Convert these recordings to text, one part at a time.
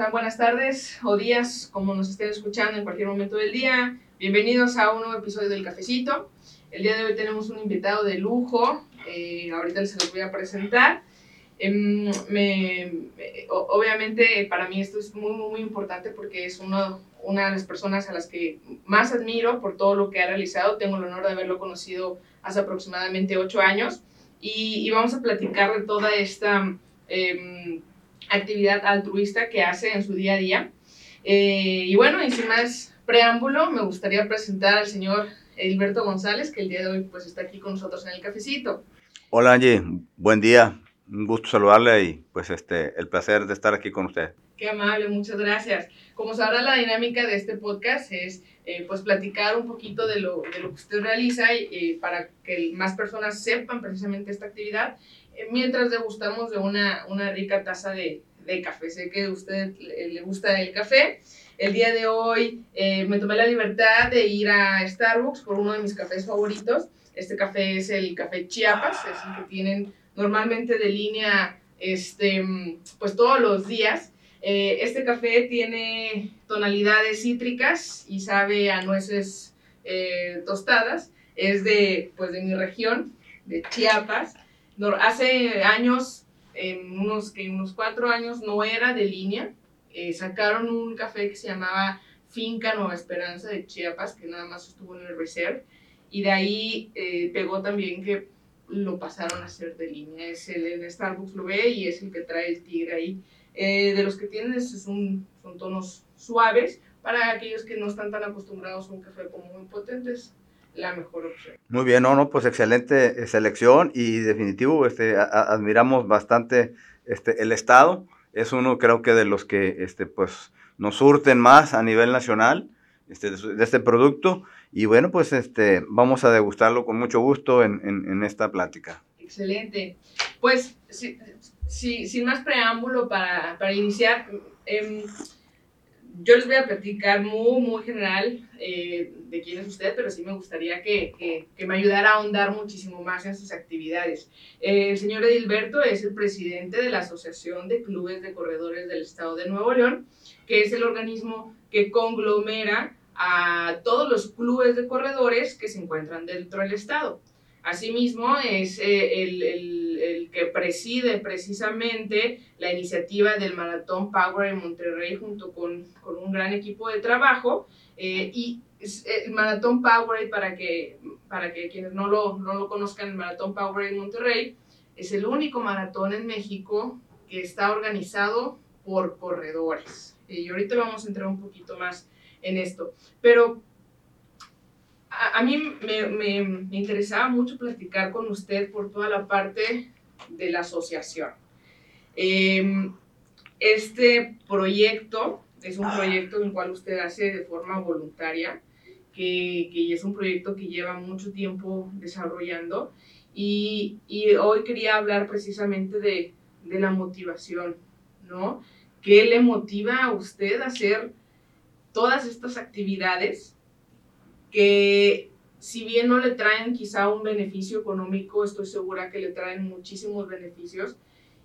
están? Buenas tardes o días, como nos estén escuchando en cualquier momento del día. Bienvenidos a un nuevo episodio del Cafecito. El día de hoy tenemos un invitado de lujo. Eh, ahorita se los voy a presentar. Em, me, obviamente para mí esto es muy, muy, importante porque es uno, una de las personas a las que más admiro por todo lo que ha realizado. Tengo el honor de haberlo conocido hace aproximadamente ocho años y, y vamos a platicar de toda esta eh, actividad altruista que hace en su día a día. Eh, y bueno, y sin más preámbulo, me gustaría presentar al señor Edilberto González, que el día de hoy pues está aquí con nosotros en el cafecito. Hola Angie, buen día, un gusto saludarle y pues este, el placer de estar aquí con usted. Qué amable, muchas gracias. Como sabrá, la dinámica de este podcast es eh, pues platicar un poquito de lo, de lo que usted realiza y, eh, para que más personas sepan precisamente esta actividad mientras degustamos de una, una rica taza de, de, café. Sé que a usted le gusta el café. El día de hoy eh, me tomé la libertad de ir a Starbucks por uno de mis cafés favoritos. Este café es el café Chiapas, es el que tienen normalmente de línea este, pues todos los días. Eh, este café tiene tonalidades cítricas y sabe a nueces eh, tostadas. Es de, pues, de mi región, de Chiapas hace años, en unos, que unos cuatro años, no era de línea. Eh, sacaron un café que se llamaba Finca Nueva Esperanza de Chiapas, que nada más estuvo en el Reserve. Y de ahí eh, pegó también que lo pasaron a ser de línea. Es el Starbucks lo ve y es el que trae el tigre ahí. Eh, de los que tienen es un, son tonos suaves para aquellos que no están tan acostumbrados a un café como muy potentes la mejor opción. Muy bien, no, no, pues excelente eh, selección y definitivo, este, admiramos bastante este, el Estado. Es uno creo que de los que este, pues, nos surten más a nivel nacional este, de, este producto. Y bueno, pues este, vamos a degustarlo con mucho gusto en, en, esta plática. Excelente. Pues, si, sin más preámbulo para, para iniciar, eh, yo les voy a platicar muy, muy general eh, de quién es usted, pero sí me gustaría que, que, me ayudara a ahondar muchísimo más en sus actividades. Eh, el señor Edilberto es el presidente de la Asociación de Clubes de Corredores del Estado de Nuevo León, que es el organismo que conglomera a todos los clubes de corredores que se encuentran dentro del Estado. Asimismo, es eh, el, que preside precisamente la iniciativa del Maratón Power en Monterrey junto con, un gran equipo de trabajo. Eh, y el Maratón Power, para que, para que quienes no lo, no lo conozcan, el Maratón Power en Monterrey es el único maratón en México que está organizado por corredores. Y ahorita vamos a entrar un poquito más en esto. Pero a, mí me, me, interesaba mucho platicar con usted por toda la parte de la asociación. Em, este proyecto es un proyecto en el cual usted hace de forma voluntaria, que, que es un proyecto que lleva mucho tiempo desarrollando y, y hoy quería hablar precisamente de, de la motivación, ¿no? ¿Qué le motiva a usted a hacer todas estas actividades que si bien no le traen quizá un beneficio económico, estoy segura que le traen muchísimos beneficios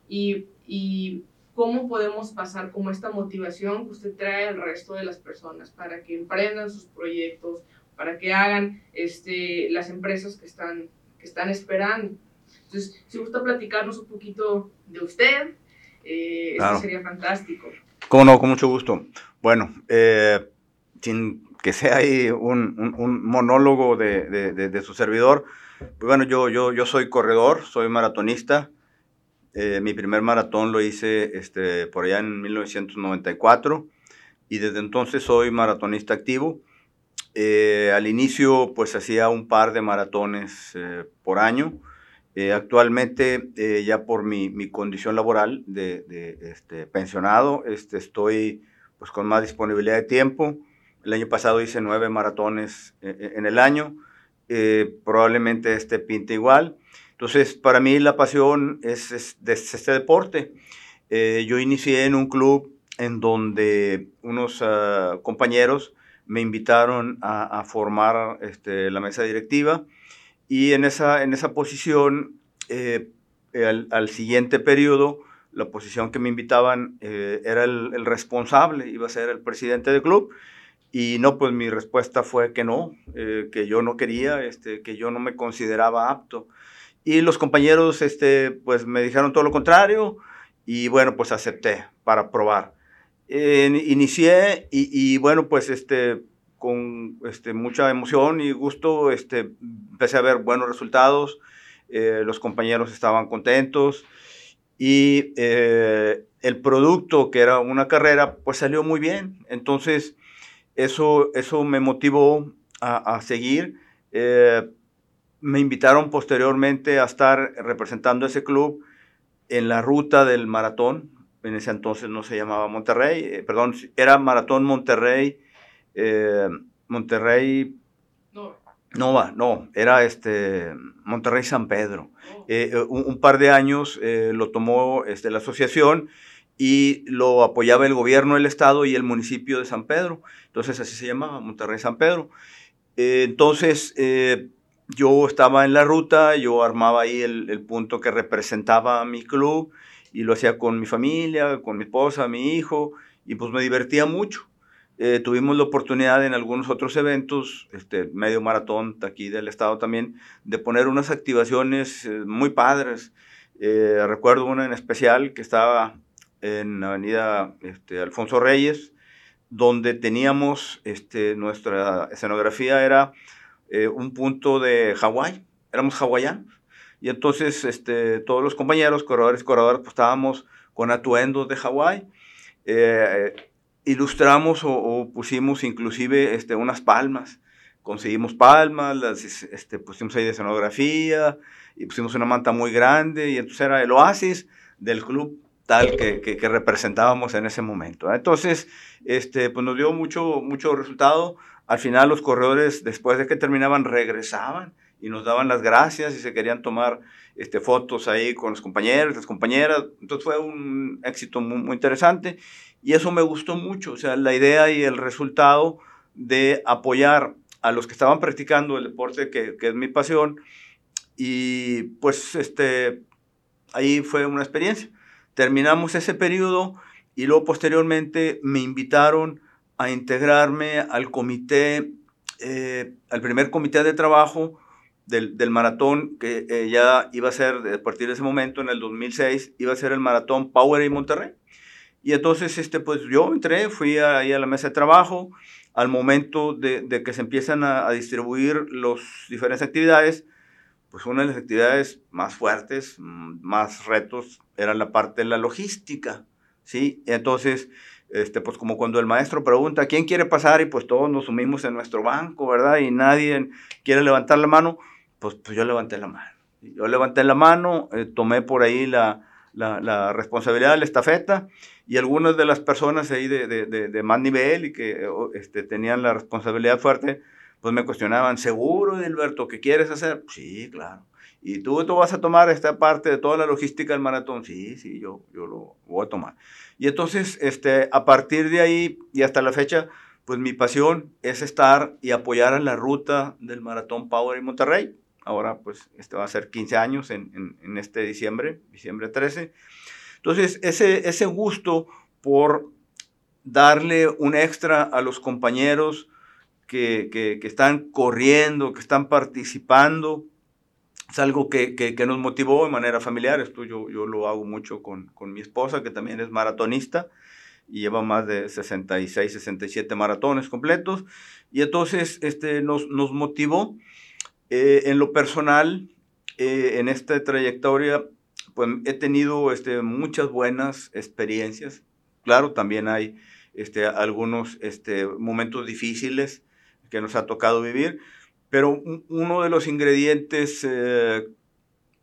y, y cómo podemos pasar como esta motivación que usted trae al resto de las personas para que emprendan sus proyectos, para que hagan este, las empresas que están, que están esperando. Entonces, si gusta platicarnos un poquito de usted, eh, eso sería fantástico. Cómo no, con mucho gusto. Bueno, eh, sin que sea ahí un, un, monólogo de, de, de, su servidor. Pues bueno, yo, yo, yo soy corredor, soy maratonista. Eh, mi primer maratón lo hice este, por allá en 1994 y desde entonces soy maratonista activo. Eh, al inicio pues hacía un par de maratones eh, por año. actualmente ya por mi, mi, condición laboral de, de este, pensionado este, estoy pues con más disponibilidad de tiempo. El año pasado hice nueve maratones eh, eh, en el año. Eh, probablemente este pinte igual. Entonces, para mí la pasión es, este deporte. yo inicié en un club en donde unos ah, compañeros me invitaron a, formar este, la mesa directiva y en esa, en esa posición, al, al, siguiente periodo, la posición que me invitaban eh, era el, responsable, iba a ser el presidente del club. Y no, pues mi respuesta fue que no, eh, que yo no quería, este, que yo no me consideraba apto. Y los compañeros, este, pues me dijeron todo lo contrario y bueno, pues acepté para probar. inicié y, y, bueno, pues este, con este, mucha emoción y gusto este, empecé a ver buenos resultados, eh, los compañeros estaban contentos y eh, el producto, que era una carrera, pues salió muy bien. Entonces, eso, eso me motivó a, seguir. Eh, me invitaron posteriormente a estar representando ese club en la ruta del maratón. En ese entonces no se llamaba Monterrey, eh, perdón, era Maratón Monterrey, Monterrey no va, no, era este Monterrey San Pedro. Oh. Eh, eh, un, par de años eh, lo tomó este, la asociación y lo apoyaba el gobierno, el estado y el municipio de San Pedro. Entonces así se llamaba, Monterrey San Pedro. entonces yo estaba en la ruta, yo armaba ahí el, el, punto que representaba a mi club y lo hacía con mi familia, con mi esposa, mi hijo y pues me divertía mucho. Eh, tuvimos la oportunidad en algunos otros eventos, este, medio maratón aquí del estado también, de poner unas activaciones eh, muy padres. Eh, recuerdo una en especial que estaba en la avenida este, Alfonso Reyes, donde teníamos este, nuestra escenografía era un punto de Hawái, éramos hawaianos. Y entonces este, todos los compañeros, corredores y corredoras, pues estábamos con atuendos de Hawái ilustramos o, pusimos inclusive este, unas palmas. Conseguimos palmas, las este, pusimos ahí de escenografía y pusimos una manta muy grande y entonces era el oasis del club tal que, que, representábamos en ese momento. Entonces, este, pues nos dio mucho, mucho resultado. Al final los corredores, después de que terminaban, regresaban y nos daban las gracias y se querían tomar este, fotos ahí con los compañeros, las compañeras. Entonces fue un éxito muy, muy interesante y eso me gustó mucho, o sea, la idea y el resultado de apoyar a los que estaban practicando el deporte, que, que es mi pasión, y pues este, ahí fue una experiencia. Terminamos ese periodo y luego posteriormente me invitaron a integrarme al comité, eh, al primer comité de trabajo del, del maratón, que eh, ya iba a ser, a partir de ese momento, en el 2006, iba a ser el maratón Power y Monterrey. Y entonces, este, pues yo entré, fui ahí a la mesa de trabajo, al momento de, de que se empiezan a, a, distribuir las diferentes actividades, pues una de las actividades más fuertes, mm, más retos, era la parte de la logística, ¿sí? Entonces, este, pues como cuando el maestro pregunta, ¿quién quiere pasar? Y pues todos nos sumimos en nuestro banco, ¿verdad? Y nadie quiere levantar la mano, pues, pues yo levanté la mano. Yo levanté la mano, eh, tomé por ahí la, la, la responsabilidad de la estafeta y algunas de las personas ahí de, de, de, más nivel y que este, tenían la responsabilidad fuerte, pues me cuestionaban, ¿seguro, Edilberto, qué quieres hacer? Sí, claro. ¿Y tú, tú vas a tomar esta parte de toda la logística del maratón? Sí, sí, yo, yo lo voy a tomar. Y entonces, este, a partir de ahí y hasta la fecha, pues mi pasión es estar y apoyar en la ruta del Maratón Power en Monterrey. Ahora, pues, este va a ser 15 años en, en, en este diciembre, diciembre 13. Entonces, ese, ese gusto por darle un extra a los compañeros que, que, están corriendo, que están participando, es algo que, que, nos motivó de manera familiar. Esto yo, yo lo hago mucho con, con, mi esposa, que también es maratonista y lleva más de 66, 67 maratones completos. Y entonces este, nos, nos motivó eh, en lo personal, eh, en esta trayectoria, pues he tenido este, muchas buenas experiencias. Claro, también hay este, algunos este, momentos difíciles que nos ha tocado vivir, pero uno de los ingredientes eh,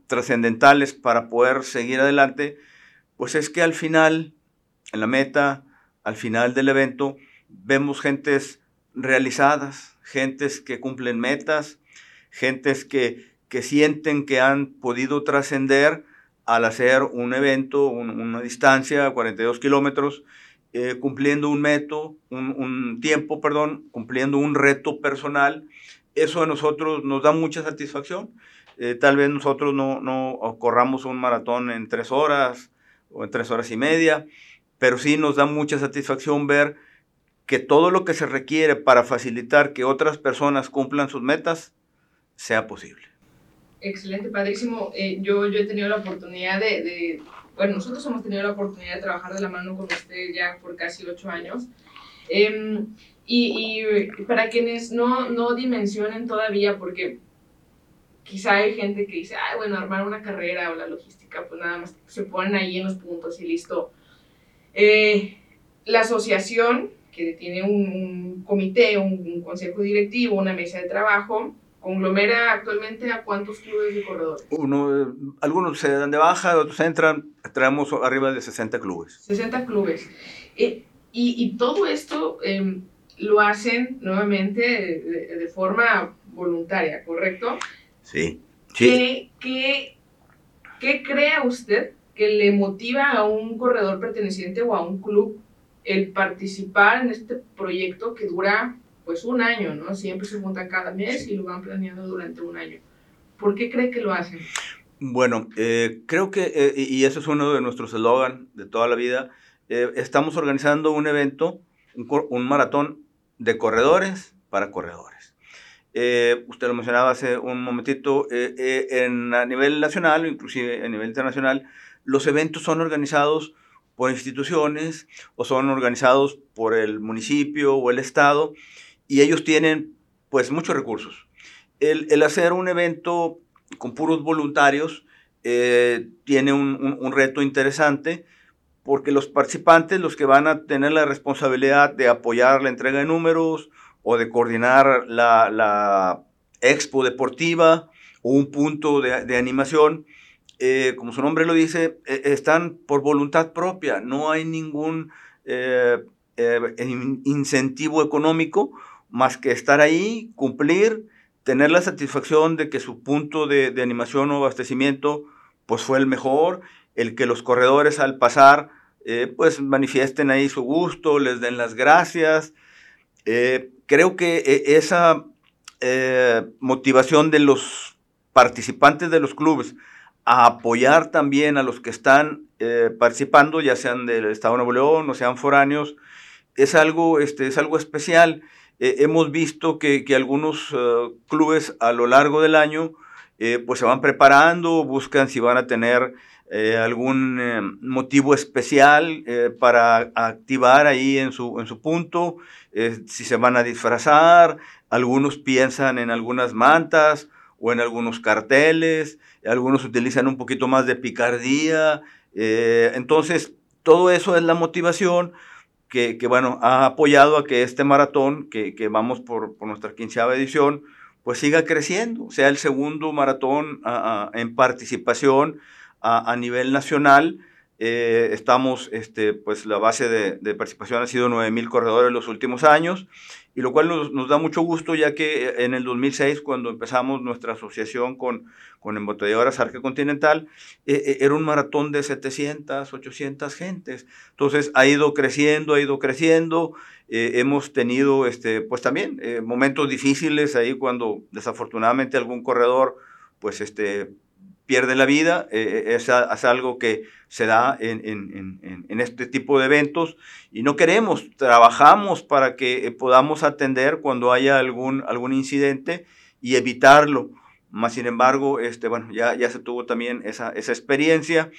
trascendentales para poder seguir adelante, pues es que al final, en la meta, al final del evento, vemos gentes realizadas, gentes que cumplen metas, gentes que, que sienten que han podido trascender al hacer un evento, una distancia, 42 kilómetros, eh, cumpliendo un, meto, un, tiempo, perdón, cumpliendo un reto personal, eso a nosotros nos da mucha satisfacción. Eh, tal vez nosotros no, no corramos un maratón en tres horas o en tres horas y media, pero sí nos da mucha satisfacción ver que todo lo que se requiere para facilitar que otras personas cumplan sus metas sea posible. Excelente, padrísimo. Eh, yo, yo he tenido la oportunidad de, de, bueno, nosotros hemos tenido la oportunidad de trabajar de la mano con usted ya por casi ocho años. Eh, y, para quienes no, no dimensionen todavía, porque quizá hay gente que dice, ay, bueno, armar una carrera o la logística, pues nada más se ponen ahí en los puntos y listo. Eh, la asociación, que tiene un, comité, un, consejo directivo, una mesa de trabajo, conglomera actualmente a cuántos clubes de corredores? Uno, algunos se dan de baja, otros entran, traemos arriba de 60 clubes. 60 clubes. Eh, y, y, todo esto eh, lo hacen nuevamente de, de, forma voluntaria, ¿correcto? Sí. sí. ¿Qué, qué, qué cree usted que le motiva a un corredor perteneciente o a un club el participar en este proyecto que dura pues un año, ¿no? Siempre se juntan cada mes y lo van planeando durante un año. ¿Por qué cree que lo hacen? Bueno, eh, creo que, eh, y eso es uno de nuestros eslogan de toda la vida, eh, estamos organizando un evento, un, un, maratón de corredores para corredores. Eh, usted lo mencionaba hace un momentito, eh, en, a nivel nacional inclusive a nivel internacional, los eventos son organizados por instituciones o son organizados por el municipio o el estado y ellos tienen pues muchos recursos. El, el hacer un evento con puros voluntarios eh, tiene un, un, reto interesante porque los participantes, los que van a tener la responsabilidad de apoyar la entrega de números o de coordinar la, la expo deportiva o un punto de, de animación, eh, como su nombre lo dice, eh, están por voluntad propia, no hay ningún incentivo económico más que estar ahí, cumplir, tener la satisfacción de que su punto de, animación o abastecimiento pues fue el mejor, el que los corredores al pasar eh, pues manifiesten ahí su gusto, les den las gracias. Eh, creo que eh, esa motivación de los participantes de los clubes a apoyar también a los que están participando, ya sean del Estado de Nuevo León o sean foráneos, es algo, este, es algo especial eh, hemos visto que, algunos uh, clubes a lo largo del año eh, pues se van preparando, buscan si van a tener eh, algún eh, motivo especial para activar ahí en su, en su punto, si se van a disfrazar, algunos piensan en algunas mantas o en algunos carteles, algunos utilizan un poquito más de picardía, entonces todo eso es la motivación que, que, bueno, ha apoyado a que este maratón, que, que vamos por, por, nuestra quinceava edición, pues siga creciendo, sea el segundo maratón a, a, en participación a, a nivel nacional. Eh, estamos, este, pues la base de, de participación ha sido 9.000 corredores en los últimos años, y lo cual nos, nos, da mucho gusto ya que en el 2006, cuando empezamos nuestra asociación con, con Embotelladoras Arque Continental, eh, era un maratón de 700, 800 gentes. Entonces ha ido creciendo, ha ido creciendo. Eh, hemos tenido, este, pues también, eh, momentos difíciles ahí cuando desafortunadamente algún corredor, pues, este, pierde la vida, eh, es, es, algo que se da en, este tipo de eventos y no queremos, trabajamos para que podamos atender cuando haya algún, algún incidente y evitarlo. Más sin embargo, este, bueno, ya, ya se tuvo también esa, esa experiencia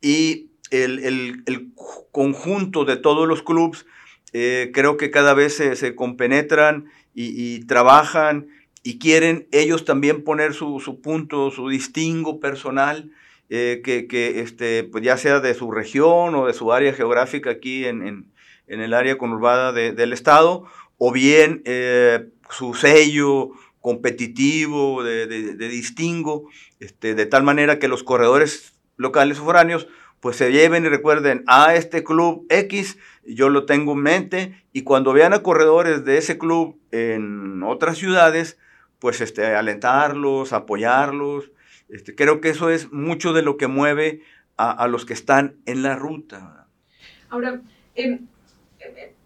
y el, el, conjunto de todos los clubes eh, creo que cada vez se, se compenetran y trabajan y quieren ellos también poner su, su punto, su distingo personal, eh, que, que, este, pues ya sea de su región o de su área geográfica aquí en, en, el área conurbada de, del estado, o bien eh, su sello competitivo de, de, de distingo, este, de tal manera que los corredores locales o foráneos pues se lleven y recuerden a este club X, yo lo tengo en mente, y cuando vean a corredores de ese club en otras ciudades, pues este, alentarlos, apoyarlos. Este, creo que eso es mucho de lo que mueve a, a los que están en la ruta. Ahora, eh,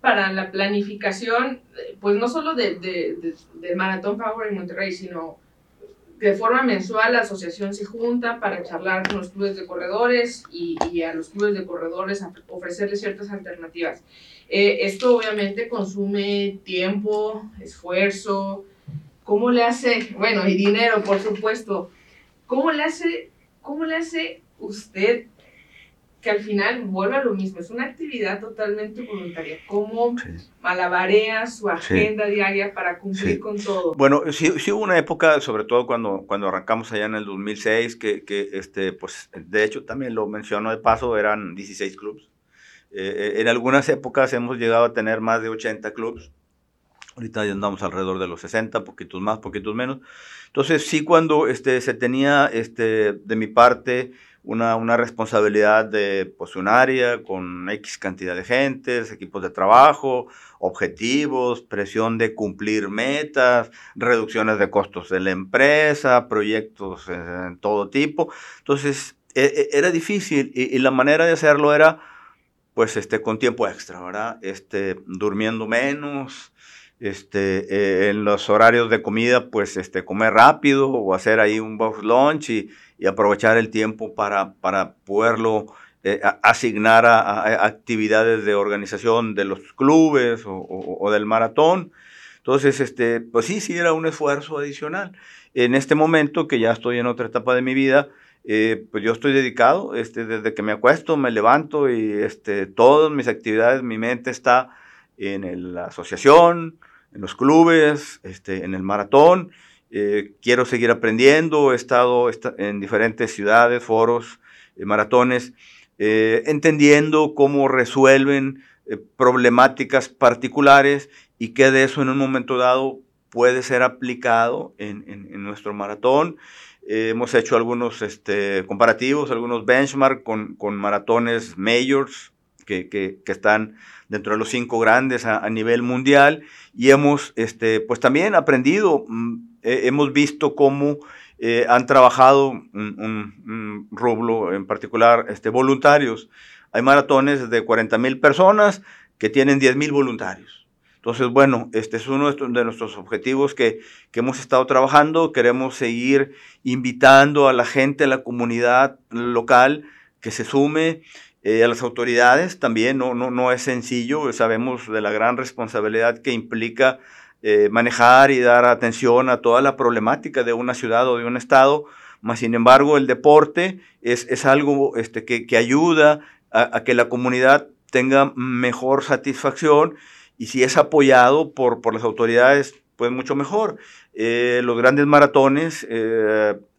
para la planificación, pues no solo de, de, de Maratón Power en Monterrey, sino de forma mensual la asociación se junta para charlar con los clubes de corredores y, y a los clubes de corredores ofrecerles ciertas alternativas. Eh, esto obviamente consume tiempo, esfuerzo, ¿cómo le hace? Bueno, y dinero, por supuesto. ¿Cómo le hace, cómo le hace usted que al final vuelva a lo mismo, es una actividad totalmente voluntaria. ¿Cómo malabarea su agenda diaria para cumplir con todo? Bueno, sí, sí, hubo una época, sobre todo cuando, cuando arrancamos allá en el 2006, que, que este, pues, de hecho también lo menciono de paso, eran 16 clubes. Eh, en algunas épocas hemos llegado a tener más de 80 clubes. Ahorita ya andamos alrededor de los 60, poquitos más, poquitos menos. Entonces, sí, cuando este, se tenía este, de mi parte una, una responsabilidad de pues, un área con X cantidad de gentes, equipos de trabajo, objetivos, presión de cumplir metas, reducciones de costos de la empresa, proyectos en todo tipo. Entonces, e, e, era difícil y, la manera de hacerlo era pues este, con tiempo extra, ¿verdad? Este, durmiendo menos, este, eh, en los horarios de comida, pues este, comer rápido o hacer ahí un box lunch y, y aprovechar el tiempo para, para poderlo eh, asignar a, actividades de organización de los clubes o, del maratón. Entonces, este, pues sí, sí era un esfuerzo adicional. En este momento, que ya estoy en otra etapa de mi vida, eh, pues yo estoy dedicado, este, desde que me acuesto, me levanto y este, todas mis actividades, mi mente está en la asociación, en los clubes, este, en el maratón eh, quiero seguir aprendiendo, he estado en diferentes ciudades, foros, eh, maratones, eh, entendiendo cómo resuelven problemáticas particulares y que de eso en un momento dado puede ser aplicado en, nuestro maratón. hemos hecho algunos este, comparativos, algunos benchmark con, maratones majors que, están dentro de los cinco grandes a, nivel mundial y hemos este, pues también aprendido mm, hemos visto cómo eh, han trabajado un, rublo en particular, este, voluntarios. Hay maratones de 40 mil personas que tienen 10 mil voluntarios. Entonces, bueno, este es uno de nuestros objetivos que, hemos estado trabajando. Queremos seguir invitando a la gente, a la comunidad local que se sume, eh, a las autoridades también. No, no, no es sencillo, sabemos de la gran responsabilidad que implica eh, manejar y dar atención a toda la problemática de una ciudad o de un estado, más sin embargo el deporte es, es algo este, que, que ayuda a, que la comunidad tenga mejor satisfacción y si es apoyado por, por las autoridades, pues mucho mejor. Eh, los grandes maratones,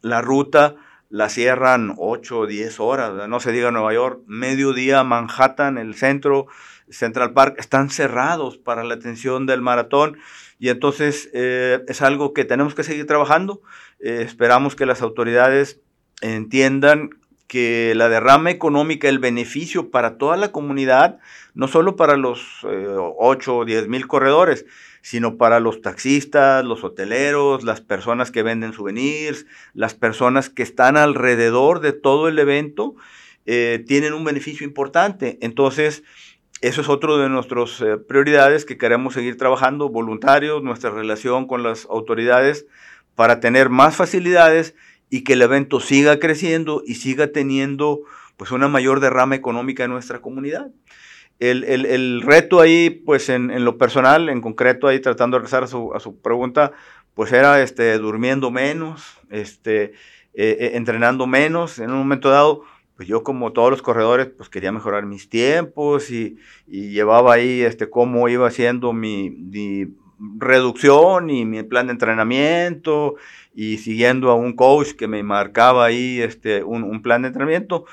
la ruta la cierran 8 o 10 horas, no se diga Nueva York, mediodía Manhattan, el centro, Central Park, están cerrados para la atención del maratón. Y entonces eh, es algo que tenemos que seguir trabajando. Eh, esperamos que las autoridades entiendan que la derrama económica, el beneficio para toda la comunidad, no solo para los 8 eh, o 10 mil corredores, sino para los taxistas, los hoteleros, las personas que venden souvenirs, las personas que están alrededor de todo el evento, tienen un beneficio importante. Entonces, eso es otro de nuestras eh, prioridades que queremos seguir trabajando, voluntarios, nuestra relación con las autoridades para tener más facilidades y que el evento siga creciendo y siga teniendo pues una mayor derrama económica en nuestra comunidad. El, reto ahí, pues en, lo personal, en concreto ahí tratando de regresar a su, a su pregunta, pues era este, durmiendo menos, este, eh, eh, entrenando menos en un momento dado, pues yo como todos los corredores, pues quería mejorar mis tiempos y, llevaba ahí este, cómo iba haciendo mi, reducción y mi plan de entrenamiento y siguiendo a un coach que me marcaba ahí este, un, plan de entrenamiento.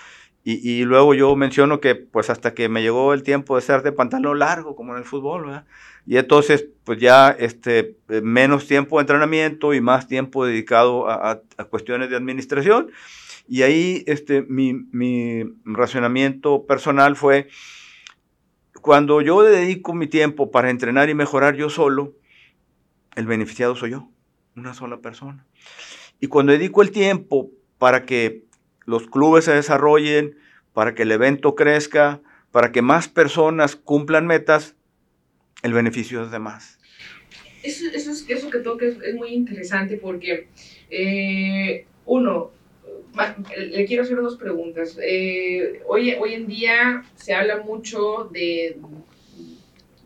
Y, luego yo menciono que pues hasta que me llegó el tiempo de ser de pantalón largo, como en el fútbol, ¿verdad? Y entonces pues ya este, menos tiempo de entrenamiento y más tiempo dedicado a, a cuestiones de administración. Y ahí este, mi, mi racionamiento personal fue, cuando yo dedico mi tiempo para entrenar y mejorar yo solo, el beneficiado soy yo, una sola persona. Y cuando dedico el tiempo para que los clubes se desarrollen, para que el evento crezca, para que más personas cumplan metas, el beneficio es de más. Eso, eso, es, eso que toca es, es muy interesante porque Eh, uno, le quiero hacer dos preguntas. Eh, hoy, hoy en día se habla mucho de,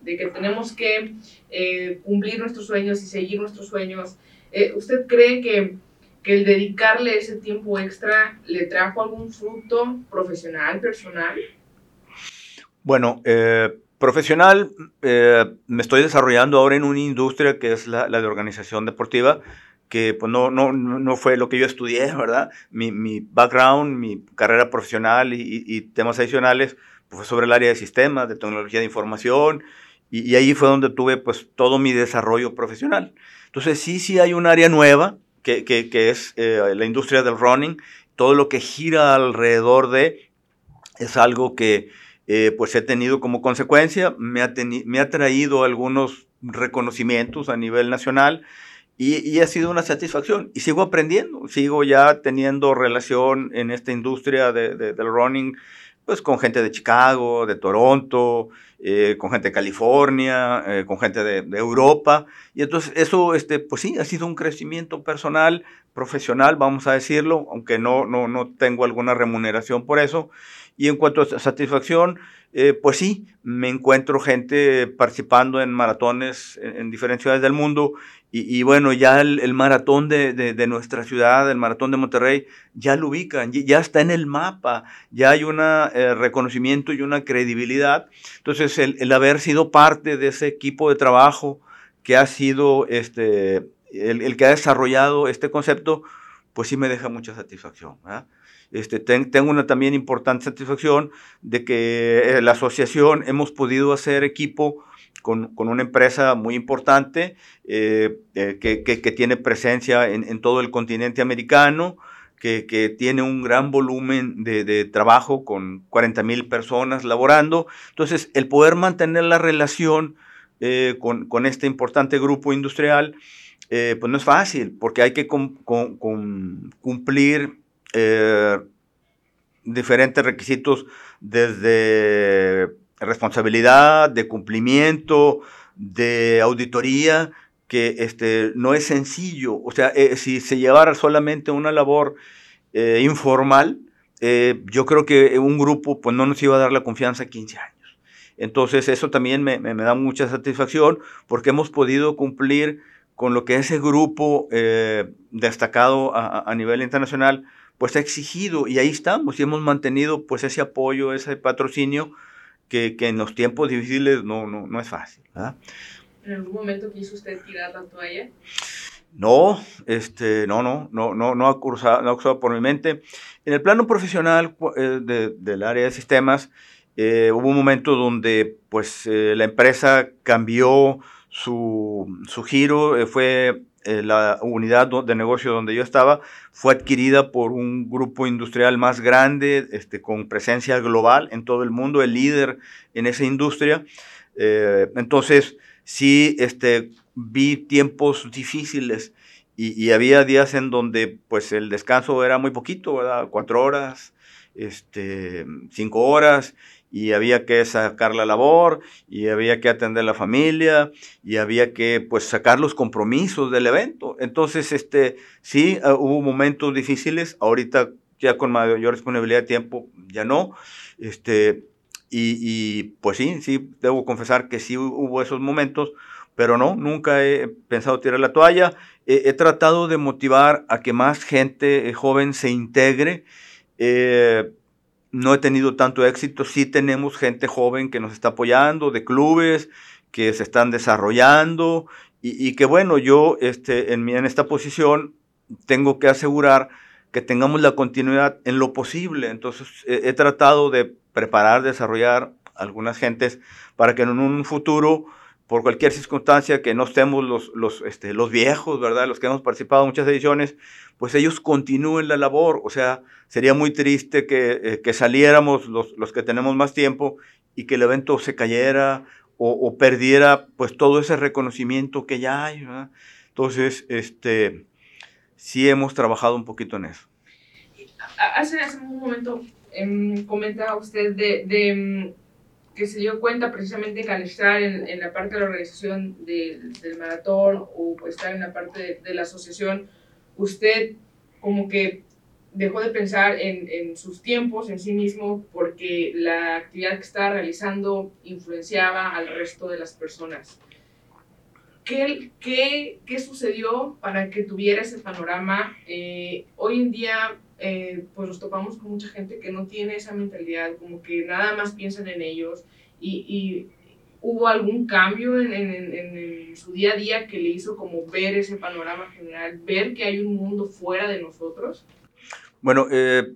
de que tenemos que eh, cumplir nuestros sueños y seguir nuestros sueños. ¿Usted cree que, que, el dedicarle ese tiempo extra le trajo algún fruto profesional, personal? Bueno, profesional, me estoy desarrollando ahora en una industria que es la, de organización deportiva que pues no, no, no fue lo que yo estudié, ¿verdad? Mi, mi background, mi carrera profesional y, y, temas adicionales pues, fue sobre el área de sistemas, de tecnología de información, y, y, ahí fue donde tuve pues todo mi desarrollo profesional. Entonces sí, sí hay un área nueva, que, es eh, la industria del running, todo lo que gira alrededor de, es algo que eh, pues he tenido como consecuencia, me ha, me ha traído algunos reconocimientos a nivel nacional, y, ha sido una satisfacción. Y sigo aprendiendo, sigo ya teniendo relación en esta industria de, del running, pues con gente de Chicago, de Toronto, eh, con gente de California, eh, con gente de, Europa. Y entonces eso, este, pues sí, ha sido un crecimiento personal, profesional, vamos a decirlo, aunque no, no, no tengo alguna remuneración por eso. Y en cuanto a satisfacción, eh, pues sí, me encuentro gente participando en maratones en, diferentes ciudades del mundo y, bueno, ya el, maratón de, de, nuestra ciudad, el maratón de Monterrey, ya lo ubican, ya está en el mapa, ya hay un eh, reconocimiento y una credibilidad. Entonces, el, el, haber sido parte de ese equipo de trabajo que ha sido este, el, que ha desarrollado este concepto, pues sí me deja mucha satisfacción. Este, tengo una también importante satisfacción de que eh, la asociación hemos podido hacer equipo con, con una empresa muy importante eh, eh, que, que, tiene presencia en, en, todo el continente americano, que, que tiene un gran volumen de, de trabajo con 40 mil personas laborando. Entonces, el poder mantener la relación con, con, este importante grupo industrial, pues no es fácil, porque hay que cumplir eh, diferentes requisitos desde responsabilidad, de cumplimiento, de auditoría, que este, no es sencillo. O sea, eh, si se llevara solamente una labor eh, informal, eh, yo creo que un grupo pues, no nos iba a dar la confianza 15 años. Entonces, eso también me, me, da mucha satisfacción porque hemos podido cumplir con lo que ese grupo destacado a, a, nivel internacional pues ha exigido y ahí estamos y hemos mantenido pues ese apoyo, ese patrocinio que, que en los tiempos difíciles no, no, no es fácil. ¿verdad? ¿En algún momento quiso usted tirar la toalla? No, este, no, no, no, no, no ha cruzado, no ha cruzado por mi mente. En el plano profesional eh, de, del área de sistemas, eh, hubo un momento donde pues eh, la empresa cambió su, su giro, eh, fue eh, la unidad de negocio donde yo estaba fue adquirida por un grupo industrial más grande, este, con presencia global en todo el mundo, el líder en esa industria. Eh, entonces, sí, este, vi tiempos difíciles y, había días en donde pues el descanso era muy poquito, ¿verdad? Cuatro horas, este, cinco horas, y había que sacar la labor y había que atender la familia y había que pues sacar los compromisos del evento. Entonces, este, sí, uh, hubo momentos difíciles, ahorita ya con mayor disponibilidad de tiempo ya no, este, y, y, pues sí, sí, debo confesar que sí hubo esos momentos, pero no, nunca he pensado tirar la toalla. He, he tratado de motivar a que más gente eh, joven se integre. Eh, no he tenido tanto éxito. Sí tenemos gente joven que nos está apoyando, de clubes que se están desarrollando y, que bueno, yo este, en, mi, en esta posición tengo que asegurar que tengamos la continuidad en lo posible. Entonces he tratado de preparar, desarrollar algunas gentes para que en un futuro por cualquier circunstancia que no estemos los, los, este, los viejos, ¿verdad? Los que hemos participado en muchas ediciones, pues ellos continúen la labor. O sea, sería muy triste que, eh, que saliéramos los, los, que tenemos más tiempo y que el evento se cayera o, o perdiera pues todo ese reconocimiento que ya hay, ¿verdad? Entonces, este, sí hemos trabajado un poquito en eso. Hace, hace un momento eh, comentaba usted de, de que se dio cuenta precisamente al estar en, en, la parte de la organización de, del maratón o estar en la parte de, de, la asociación, usted como que dejó de pensar en, en, sus tiempos, en sí mismo, porque la actividad que estaba realizando influenciaba al resto de las personas. ¿Qué, qué, qué sucedió para que tuviera ese panorama? Eh, hoy en día, eh, pues nos topamos con mucha gente que no tiene esa mentalidad, como que nada más piensan en ellos. Y, ¿Hubo algún cambio en, su día a día que le hizo como ver ese panorama general, ver que hay un mundo fuera de nosotros? Bueno, eh,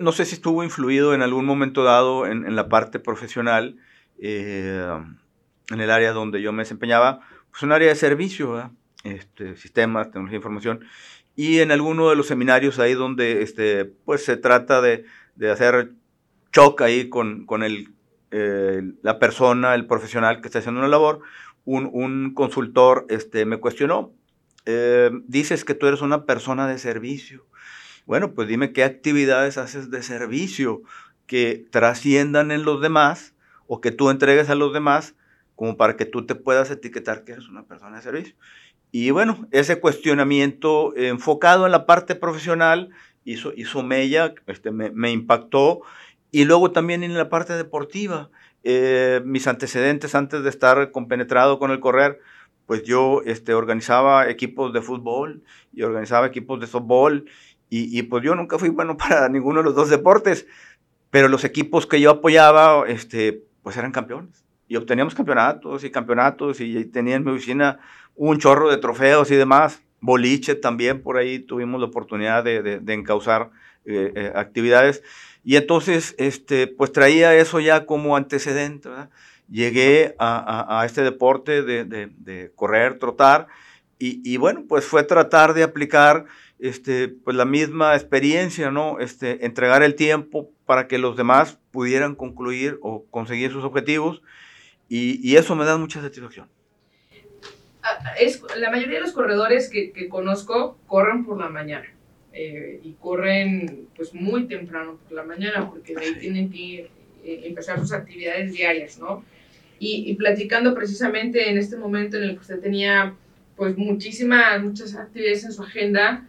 no sé si estuvo influido en algún momento dado en, la parte profesional, eh, en el área donde yo me desempeñaba, pues un área de servicio, este, sistemas, tecnología de información, y en alguno de los seminarios ahí donde este, pues se trata de, de hacer choque ahí con, con el, eh, la persona, el profesional que está haciendo una labor, un, un consultor este, me cuestionó, dices que tú eres una persona de servicio. Bueno, pues dime qué actividades haces de servicio que trasciendan en los demás o que tú entregues a los demás como para que tú te puedas etiquetar que eres una persona de servicio. Y bueno, ese cuestionamiento enfocado en la parte profesional hizo, hizo mella, este, me, impactó, y luego también en la parte deportiva. Eh, mis antecedentes antes de estar compenetrado con el correr, pues yo este, organizaba equipos de fútbol y organizaba equipos de softball y, pues yo nunca fui bueno para ninguno de los dos deportes, pero los equipos que yo apoyaba, este, pues eran campeones. Y obteníamos campeonatos y campeonatos y tenía en mi oficina un chorro de trofeos y demás. Boliche también, por ahí tuvimos la oportunidad de, de, encauzar eh, eh, actividades. Y entonces, este, pues traía eso ya como antecedente. Llegué a, a, este deporte de, de correr, trotar, y, y, bueno, pues fue tratar de aplicar este, pues la misma experiencia, ¿no? Este, entregar el tiempo para que los demás pudieran concluir o conseguir sus objetivos y, y eso me da mucha satisfacción. Es, la mayoría de los corredores que, que conozco corren por la mañana eh, y corren pues muy temprano por la mañana porque de ahí tienen que eh, empezar sus actividades diarias, ¿no? Y, y platicando precisamente en este momento en el que usted tenía pues muchísimas, muchas actividades en su agenda,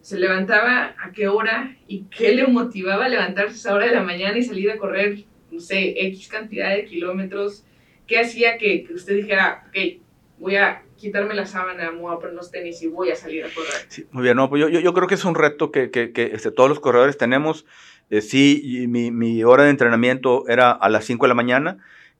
se levantaba a qué hora y qué le motivaba a levantarse a esa hora de la mañana y salir a correr, no sé, X cantidad de kilómetros. ¿Qué hacía que, usted dijera, ok, voy a quitarme la sábana, me voy a poner los tenis y voy a salir a correr? Sí, muy bien, no, pues yo, yo, creo que es un reto que, que, que este, todos los corredores tenemos. Eh, sí, mi, mi, hora de entrenamiento era a las 5 de la mañana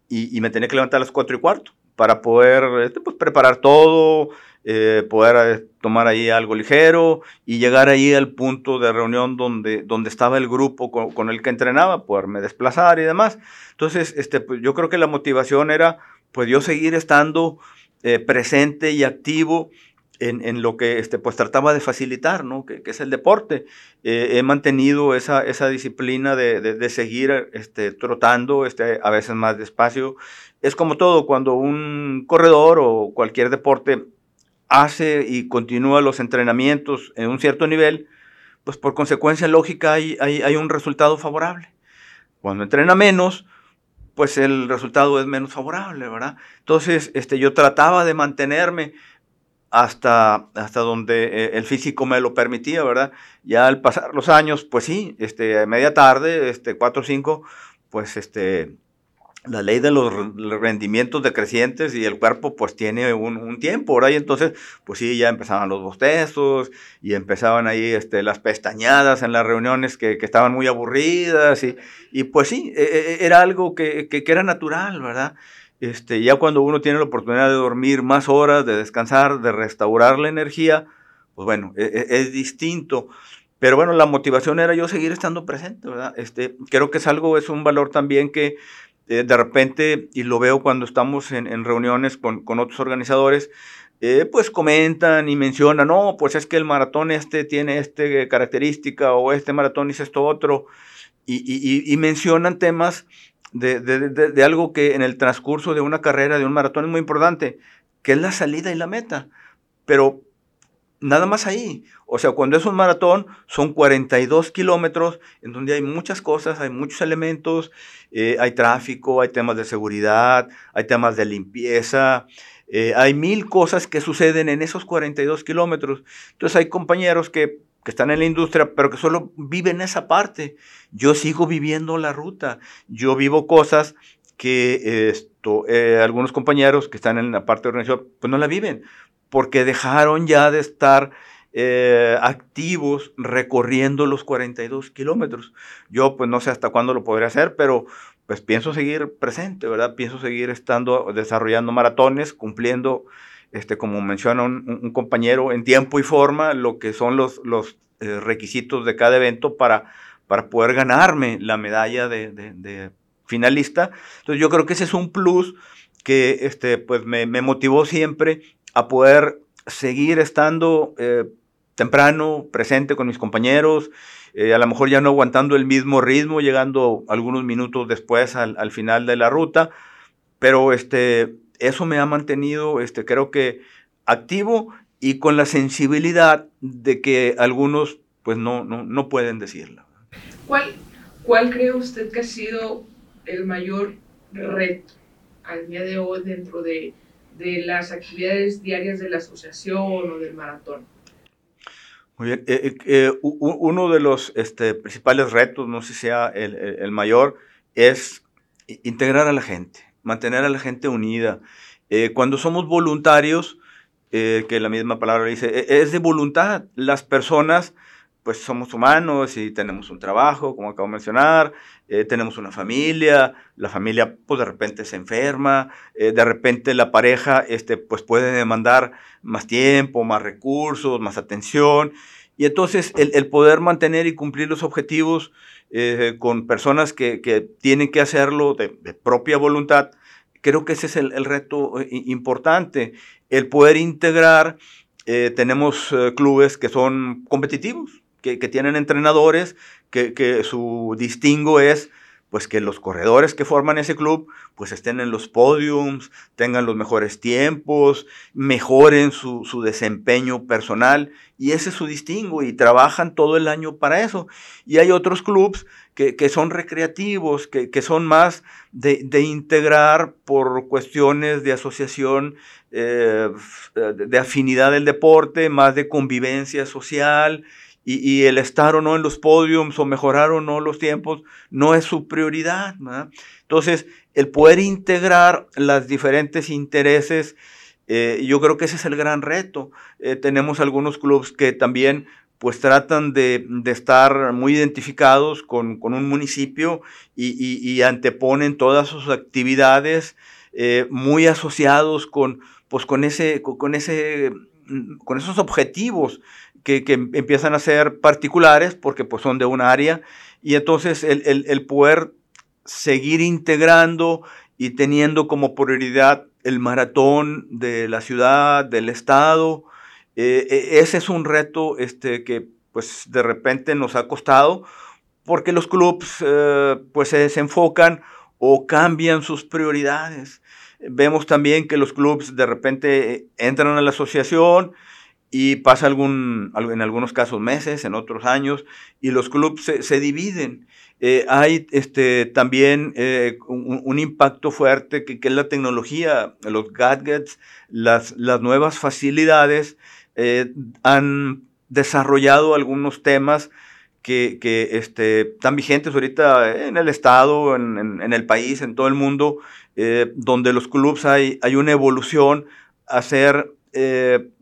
y, y, me tenía que levantar a las 4 y cuarto para poder este, pues, preparar todo, eh, poder eh, tomar ahí algo ligero y llegar ahí al punto de reunión donde, donde estaba el grupo con, el que entrenaba, poderme desplazar y demás. Entonces, este, pues, yo creo que la motivación era, pues yo seguir estando eh, presente y activo en, en, lo que este, pues trataba de facilitar, ¿no? que, es el deporte. he mantenido esa, esa disciplina de, de, de, seguir este, trotando, este, a veces más despacio. Es como todo, cuando un corredor o cualquier deporte hace y continúa los entrenamientos en un cierto nivel, pues por consecuencia lógica hay, hay, un resultado favorable. Cuando entrena menos, pues el resultado es menos favorable, ¿verdad? Entonces, este, yo trataba de mantenerme hasta, hasta donde eh, el físico me lo permitía, ¿verdad? Ya al pasar los años, pues sí, este, media tarde, este, cuatro o cinco, pues este, la ley de los rendimientos decrecientes y el cuerpo pues tiene un, un, tiempo, ¿verdad? Y entonces, pues sí, ya empezaban los bostezos y empezaban ahí este, las pestañadas en las reuniones que, que estaban muy aburridas y, y pues sí, e, e, e, era algo que, que, que, era natural, ¿verdad? Este, ya cuando uno tiene la oportunidad de dormir más horas, de descansar, de restaurar la energía, pues bueno, es, distinto. Pero bueno, la motivación era yo seguir estando presente, ¿verdad? Este, creo que es algo, es un valor también que eh, de repente, y lo veo cuando estamos en, reuniones con, otros organizadores, eh, pues comentan y mencionan, no, pues es que el maratón este tiene esta característica o este maratón hizo esto otro, y, mencionan temas de, de, algo que en el transcurso de una carrera, de un maratón es muy importante, que es la salida y la meta. Pero nada más ahí. O sea, cuando es un maratón, son 42 kilómetros en donde hay muchas cosas, hay muchos elementos, eh, hay tráfico, hay temas de seguridad, hay temas de limpieza, Eh, hay mil cosas que suceden en esos 42 kilómetros. Entonces hay compañeros que, que, están en la industria, pero que solo viven esa parte. Yo sigo viviendo la ruta. Yo vivo cosas que esto, eh, algunos compañeros que están en la parte de organización, pues no la viven, porque dejaron ya de estar eh, activos recorriendo los 42 kilómetros. Yo pues no sé hasta cuándo lo podré hacer, pero pues pienso seguir presente, ¿verdad? Pienso seguir estando, desarrollando maratones, cumpliendo, este, como menciona un, compañero, en tiempo y forma lo que son los, los eh, requisitos de cada evento para, para poder ganarme la medalla de, finalista. Entonces yo creo que ese es un plus que este, pues me, motivó siempre a poder seguir estando eh, temprano, presente con mis compañeros, eh, a lo mejor ya no aguantando el mismo ritmo, llegando algunos minutos después al, final de la ruta, pero este, eso me ha mantenido, este, creo que activo y con la sensibilidad de que algunos pues no, no, pueden decirlo. ¿Cuál, ¿Cuál cree usted que ha sido el mayor reto al día de hoy dentro de, de las actividades diarias de la asociación o del maratón? Muy bien. Eh, eh, eh, uno de los este, principales retos, no sé si sea el, mayor, es integrar a la gente, mantener a la gente unida. cuando somos voluntarios, que la misma palabra dice, e, es de voluntad. Las personas, pues somos humanos y tenemos un trabajo, como acabo de mencionar, tenemos una familia, la familia pues de repente se enferma, de repente la pareja este, pues puede demandar más tiempo, más recursos, más atención. Y entonces el, poder mantener y cumplir los objetivos eh, con personas que, tienen que hacerlo de, propia voluntad, creo que ese es el, reto eh, importante. El poder integrar, eh, tenemos clubes que son competitivos, que, que tienen entrenadores, que, que, su distingo es pues que los corredores que forman ese club pues estén en los podiums, tengan los mejores tiempos, mejoren su, desempeño personal y ese es su distingo y trabajan todo el año para eso. Y hay otros clubes que, son recreativos, que, son más de, integrar por cuestiones de asociación, eh, de afinidad del deporte, más de convivencia social y, el estar o no en los podiums o mejorar o no los tiempos no es su prioridad. Entonces, el poder integrar las diferentes intereses, eh, yo creo que ese es el gran reto. Eh, tenemos algunos clubes que también pues tratan de, estar muy identificados con, un municipio y, anteponen todas sus actividades eh, muy asociados con, pues, con, ese, con, ese, con esos objetivos que, empiezan a ser particulares porque pues son de un área y entonces el, poder seguir integrando y teniendo como prioridad el maratón de la ciudad, del estado, eh, e, ese es un reto este, que pues de repente nos ha costado porque los clubes eh, pues se enfocan o cambian sus prioridades. Vemos también que los clubes de repente entran a la asociación, y pasa algún, en algunos casos meses, en otros años, y los clubes se, dividen. Eh, hay este, también eh, un, impacto fuerte que, es la tecnología, los gadgets, las, las nuevas facilidades eh, han desarrollado algunos temas que, que este, están vigentes ahorita en el Estado, en, en, el país, en todo el mundo, donde los clubes hay, hay una evolución a ser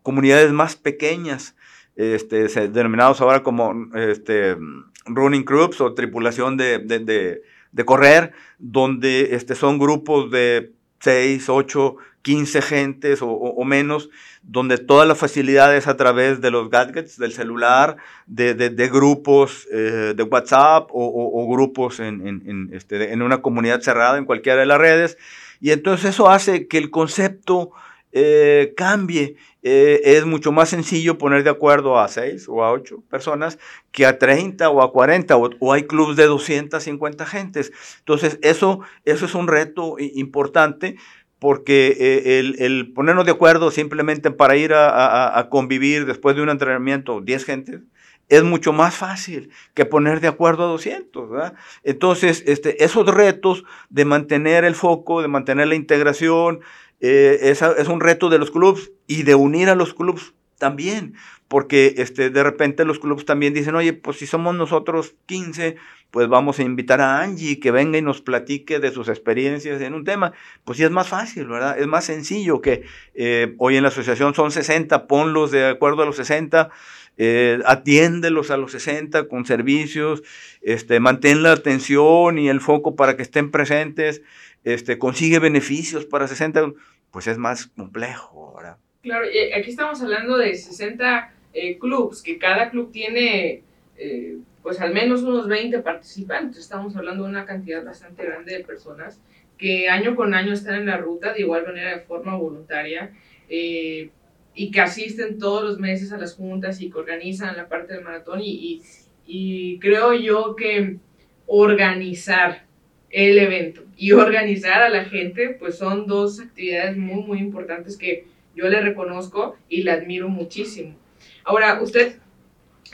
comunidades más pequeñas, este, denominados ahora como este, running groups o tripulación de, de, correr, donde este, son grupos de 6, 8, 15 gentes o, menos, donde todas las facilidades a través de los gadgets, del celular, de, grupos eh, de WhatsApp o, grupos en, en, este, en, una comunidad cerrada en cualquiera de las redes. Y entonces eso hace que el concepto eh, cambie. Eh, es mucho más sencillo poner de acuerdo a 6 o a 8 personas que a 30 o a 40 o, hay clubes de 250 gentes. Entonces, eso, eso es un reto importante porque eh, el, ponernos de acuerdo simplemente para ir a, convivir después de un entrenamiento 10 gentes, es mucho más fácil que poner de acuerdo a 200. Entonces, este, esos retos de mantener el foco, de mantener la integración, eh, es, un reto de los clubes y de unir a los clubes también, porque este, de repente los clubes también dicen, oye, pues si somos nosotros 15, pues vamos a invitar a Angie que venga y nos platique de sus experiencias en un tema. Pues sí es más fácil, ¿verdad? Es más sencillo que eh, hoy en la asociación son 60, ponlos de acuerdo a los 60, eh, atiéndelos a los 60 con servicios, este, mantén la atención y el foco para que estén presentes, este, consigue beneficios para 60, pues es más complejo, ¿verdad? Claro, aquí estamos hablando de 60 eh, clubs, que cada club tiene eh, pues al menos unos 20 participantes. Estamos hablando de una cantidad bastante grande de personas que año con año están en la ruta de igual manera de forma voluntaria eh, y que asisten todos los meses a las juntas y que organizan la parte del maratón y creo yo que organizar el evento y organizar a la gente pues son dos actividades muy muy importantes que yo le reconozco y le admiro muchísimo. Ahora, usted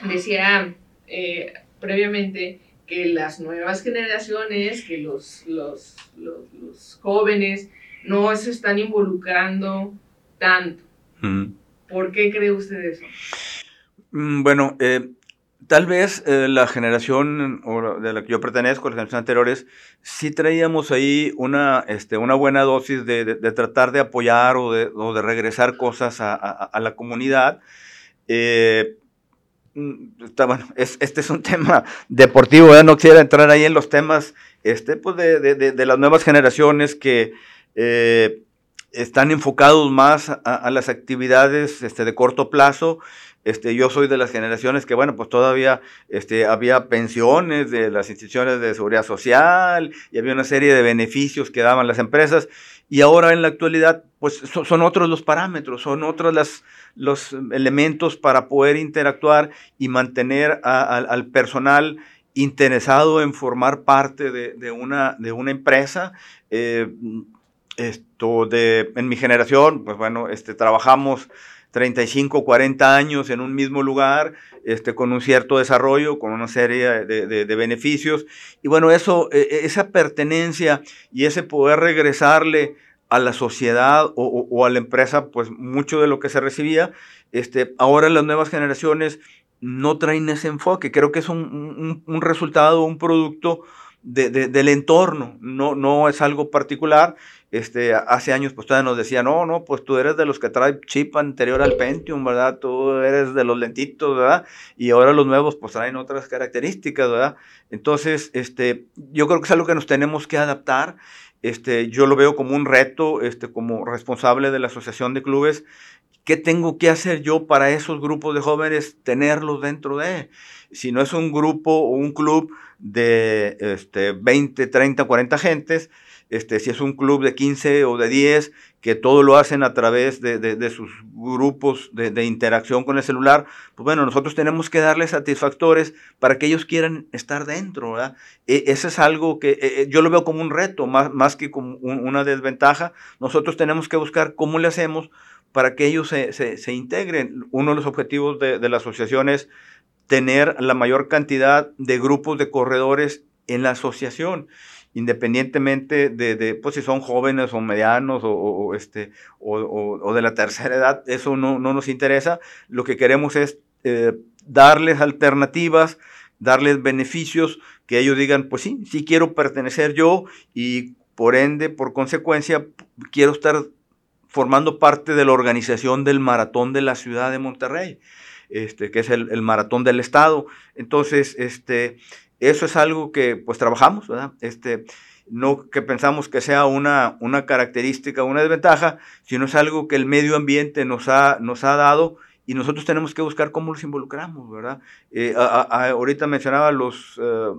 decía eh, previamente que las nuevas generaciones, que los, los, los, jóvenes no se están involucrando tanto. ¿Por qué cree usted eso? Mm, bueno, eh, Tal vez eh, la generación de la que yo pertenezco, las generaciones anteriores, sí traíamos ahí una, este, una buena dosis de, tratar de apoyar o de, regresar cosas a, la comunidad. Eh, mm, está, bueno, es, este es un tema deportivo, no quisiera entrar ahí en los temas este, pues de, las nuevas generaciones que eh, están enfocados más a, a, las actividades este, de corto plazo este, yo soy de las generaciones que, bueno, pues todavía este, había pensiones de las instituciones de seguridad social y había una serie de beneficios que daban las empresas. Y ahora en la actualidad, pues son, otros los parámetros, son otros los elementos para poder interactuar y mantener al personal interesado en formar parte de, una, de una empresa. Eh, esto de, en mi generación, pues bueno, este, trabajamos 35, 40 años en un mismo lugar, este, con un cierto desarrollo, con una serie de, beneficios. Y bueno, eso, e, e, esa pertenencia y ese poder regresarle a la sociedad o, a la empresa, pues mucho de lo que se recibía, este, ahora las nuevas generaciones no traen ese enfoque. Creo que es un, resultado, un producto del entorno, no, no es algo particular. Este, hace años pues todavía nos decían, no, no, pues tú eres de los que trae chip anterior al Pentium, ¿verdad? Tú eres de los lentitos, ¿verdad? Y ahora los nuevos pues traen otras características, ¿verdad? Entonces, este, yo creo que es algo que nos tenemos que adaptar. Este, yo lo veo como un reto, este, como responsable de la Asociación de Clubes, ¿qué tengo que hacer yo para esos grupos de jóvenes tenerlos dentro de? Si no es un grupo o un club de este, 20, 30, 40 gentes, este, si es un club de 15 o de 10, que todo lo hacen a través de, sus grupos de, interacción con el celular, pues bueno, nosotros tenemos que darles satisfactores para que ellos quieran estar dentro, ¿verdad? E, ese es algo que e, e, yo lo veo como un reto, más, más que como una desventaja. Nosotros tenemos que buscar cómo le hacemos para que ellos se, se, integren. Uno de los objetivos de, de la asociación es tener la mayor cantidad de grupos de corredores en la asociación independientemente de, de, pues si son jóvenes o medianos o, este, o, de la tercera edad, eso no, nos interesa. Lo que queremos es eh, darles alternativas, darles beneficios, que ellos digan, pues sí, sí quiero pertenecer yo y por ende, por consecuencia, quiero estar formando parte de la organización del maratón de la ciudad de Monterrey. Este, que es el, el maratón del estado. Entonces, este, eso es algo que pues trabajamos, ¿verdad? Este, no que pensamos que sea una, una característica, una desventaja, sino es algo que el medio ambiente nos ha, nos ha dado y nosotros tenemos que buscar cómo los involucramos, ¿verdad? Eh, ahorita mencionaba los, eh,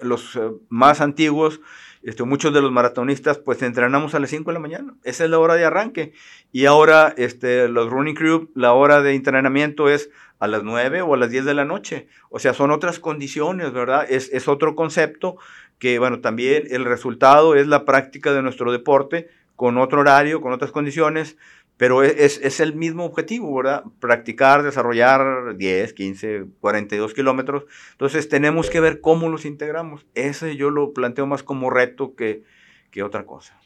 los eh, más antiguos, este, muchos de los maratonistas pues entrenamos a las 5 de la mañana, esa es la hora de arranque. Y ahora este, los running crew, la hora de entrenamiento es a las 9 o a las 10 de la noche. O sea, son otras condiciones, ¿verdad? Es, es otro concepto que, bueno, también el resultado es la práctica de nuestro deporte con otro horario, con otras condiciones, pero e, es, es, el mismo objetivo, ¿verdad? Practicar, desarrollar 10, 15, 42 kilómetros. Entonces tenemos que ver cómo los integramos. Ese yo lo planteo más como reto que, que otra cosa.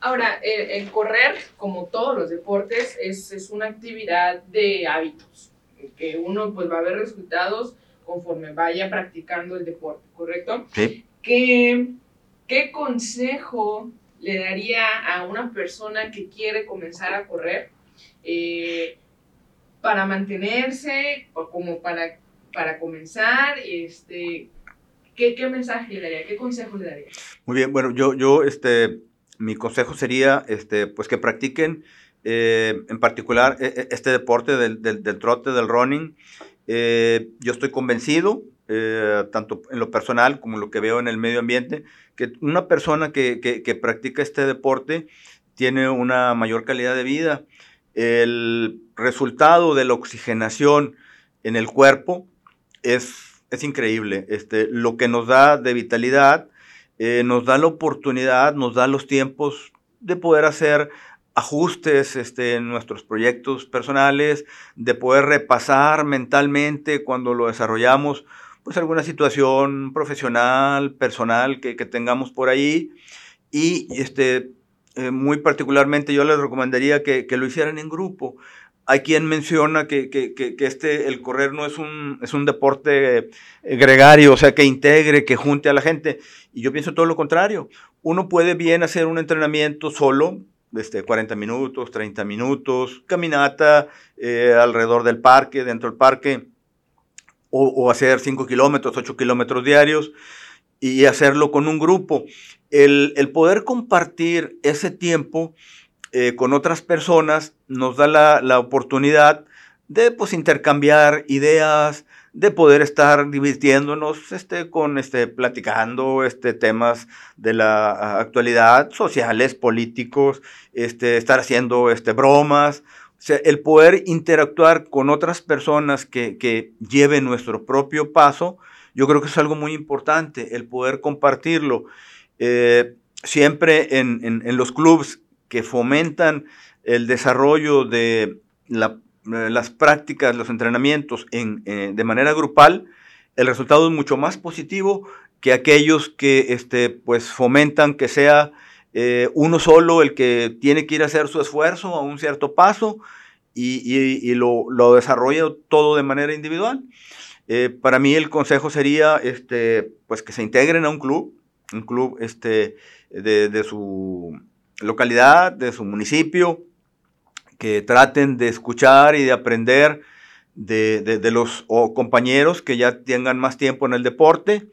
Ahora, el, correr, como todos los deportes, es, es, una actividad de hábitos, que uno pues va a ver resultados conforme vaya practicando el deporte, ¿correcto? Sí. ¿Qué, qué consejo le daría a una persona que quiere comenzar a correr eh, para mantenerse como para, para comenzar? Este, ¿qué, ¿Qué mensaje le daría? ¿Qué consejo le daría? Muy bien, bueno, yo, yo este, mi consejo sería este, pues que practiquen eh, en particular e, e, este deporte del, del, del trote, del running. Eh, yo estoy convencido, eh, tanto en lo personal como en lo que veo en el medio ambiente, que una persona que, que, practica este deporte tiene una mayor calidad de vida. El resultado de la oxigenación en el cuerpo es, es increíble. Este, lo que nos da de vitalidad, eh, nos da la oportunidad, nos da los tiempos de poder hacer ajustes este, en nuestros proyectos personales, de poder repasar mentalmente cuando lo desarrollamos, pues alguna situación profesional, personal que, que tengamos por ahí. Y este, eh, muy particularmente yo les recomendaría que, que, lo hicieran en grupo. Hay quien menciona que, que, este, el correr no es un, es un deporte gregario, o sea, que integre, que junte a la gente. Y yo pienso todo lo contrario. Uno puede bien hacer un entrenamiento solo, este, 40 minutos, 30 minutos, caminata eh, alrededor del parque, dentro del parque, o, hacer 5 kilómetros, 8 kilómetros diarios y hacerlo con un grupo. El, el poder compartir ese tiempo eh, con otras personas nos da la, la oportunidad de pues, intercambiar ideas, de poder estar divirtiéndonos este, con este, platicando este, temas de la actualidad, sociales, políticos, este, estar haciendo este, bromas. Sea, el poder interactuar con otras personas que, lleven nuestro propio paso, yo creo que es algo muy importante, el poder compartirlo. Eh, siempre en, los clubes que fomentan el desarrollo de eh, las prácticas, los entrenamientos en, eh, de manera grupal, el resultado es mucho más positivo que aquellos que este, pues, fomentan que sea eh, uno solo el que tiene que ir a hacer su esfuerzo a un cierto paso y, lo, desarrolla todo de manera individual. Eh, para mí el consejo sería este, pues, que se integren a un club, un club este, de, su localidad, de su municipio, que traten de escuchar y de aprender de, de, de los compañeros que ya tengan más tiempo en el deporte.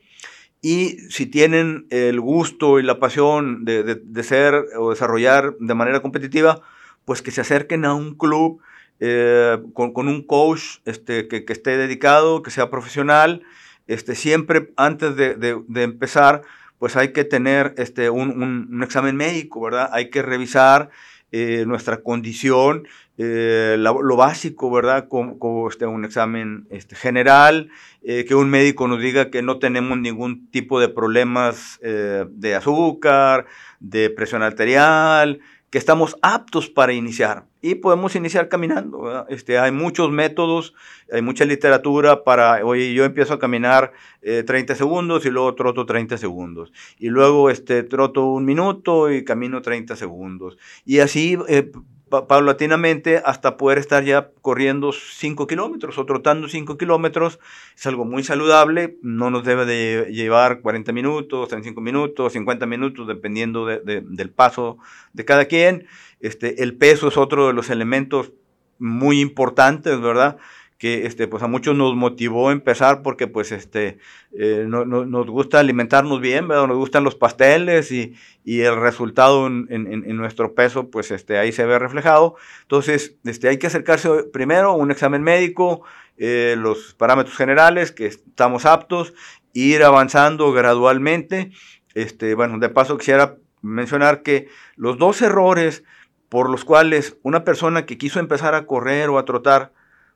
Y si tienen el gusto y la pasión de, de, ser o desarrollar de manera competitiva, pues que se acerquen a un club eh, con, con, un coach este, que, que, esté dedicado, que sea profesional. Este, siempre antes de, de empezar, pues hay que tener este, un, un, un, examen médico, ¿verdad? Hay que revisar eh, nuestra condición, eh, la, lo básico, ¿verdad? Como, como este, un examen este, general, eh, que un médico nos diga que no tenemos ningún tipo de problemas eh, de azúcar, de presión arterial, que estamos aptos para iniciar y podemos iniciar caminando. Este, hay muchos métodos, hay mucha literatura para, oye, yo empiezo a caminar eh, 30 segundos y luego troto 30 segundos. Y luego este, troto un minuto y camino 30 segundos. Y así eh, paulatinamente hasta poder estar ya corriendo 5 kilómetros o trotando 5 kilómetros. Es algo muy saludable, no nos debe de llevar 40 minutos, 35 minutos, 50 minutos, dependiendo de, de, del paso de cada quien. Este, el peso es otro de los elementos muy importantes, ¿verdad? Que este, pues a muchos nos motivó empezar porque pues este, eh, no, no, nos gusta alimentarnos bien, ¿verdad? nos gustan los pasteles y, y el resultado en, en, en, nuestro peso pues este, ahí se ve reflejado. Entonces este, hay que acercarse primero a un examen médico, eh, los parámetros generales que estamos aptos, ir avanzando gradualmente. Este, bueno, de paso quisiera mencionar que los dos errores por los cuales una persona que quiso empezar a correr o a trotar,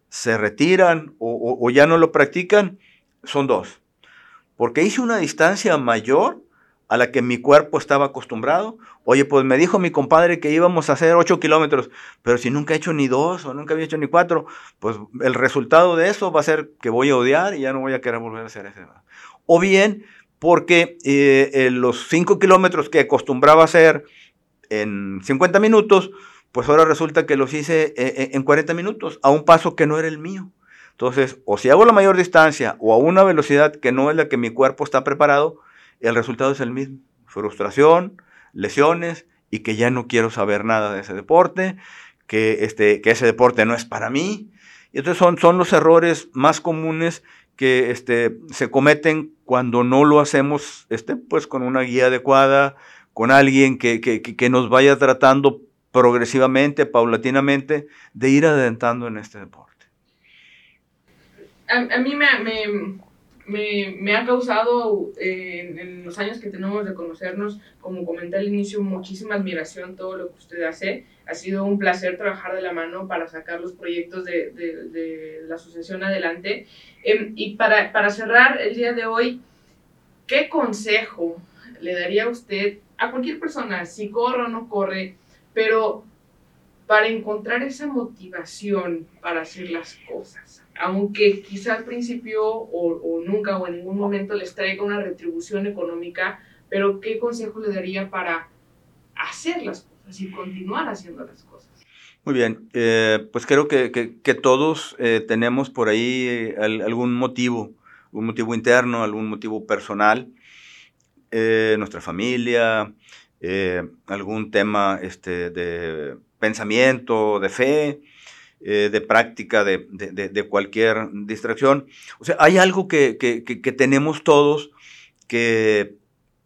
se retiran o, ya no lo practican, son dos. Porque hice una distancia mayor a la que mi cuerpo estaba acostumbrado. Oye, pues me dijo mi compadre que íbamos a hacer 8 kilómetros, pero si nunca he hecho ni dos o nunca había hecho ni cuatro, pues el resultado de eso va a ser que voy a odiar y ya no voy a querer volver a hacer eso. O bien porque eh, eh, los 5 kilómetros que acostumbraba hacer en 50 minutos, pues ahora resulta que los hice eh, eh, en 40 minutos, a un paso que no era el mío. Entonces, o si hago la mayor distancia o a una velocidad que no es la que mi cuerpo está preparado, el resultado es el mismo. Frustración, lesiones y que ya no quiero saber nada de ese deporte, que, este, que ese deporte no es para mí. Y entonces son, son los errores más comunes que este, se cometen cuando no lo hacemos este, pues, con una guía adecuada, con alguien que, que, que nos vaya tratando progresivamente, paulatinamente, de ir adelantando en este deporte. A, a mí me, me, me, me, ha causado eh, en los años que tenemos de conocernos, como comenté al inicio, muchísima admiración todo lo que usted hace. Ha sido un placer trabajar de la mano para sacar los proyectos de, de, de la asociación adelante. Eh, y para, para cerrar el día de hoy, ¿qué consejo le daría usted a cualquier persona, si corre o no corre, pero para encontrar esa motivación para hacer las cosas, aunque quizá al principio o, o, nunca o en ningún momento les traiga una retribución económica, pero ¿qué consejo le daría para hacer las cosas y continuar haciendo las cosas? Muy bien, eh, pues creo que, que, que todos eh, tenemos por ahí eh, algún motivo, un motivo interno, algún motivo personal, eh, nuestra familia, eh, algún tema este, de pensamiento, de fe, eh, de práctica, de, de, de, cualquier distracción. O sea, hay algo que, que, que tenemos todos que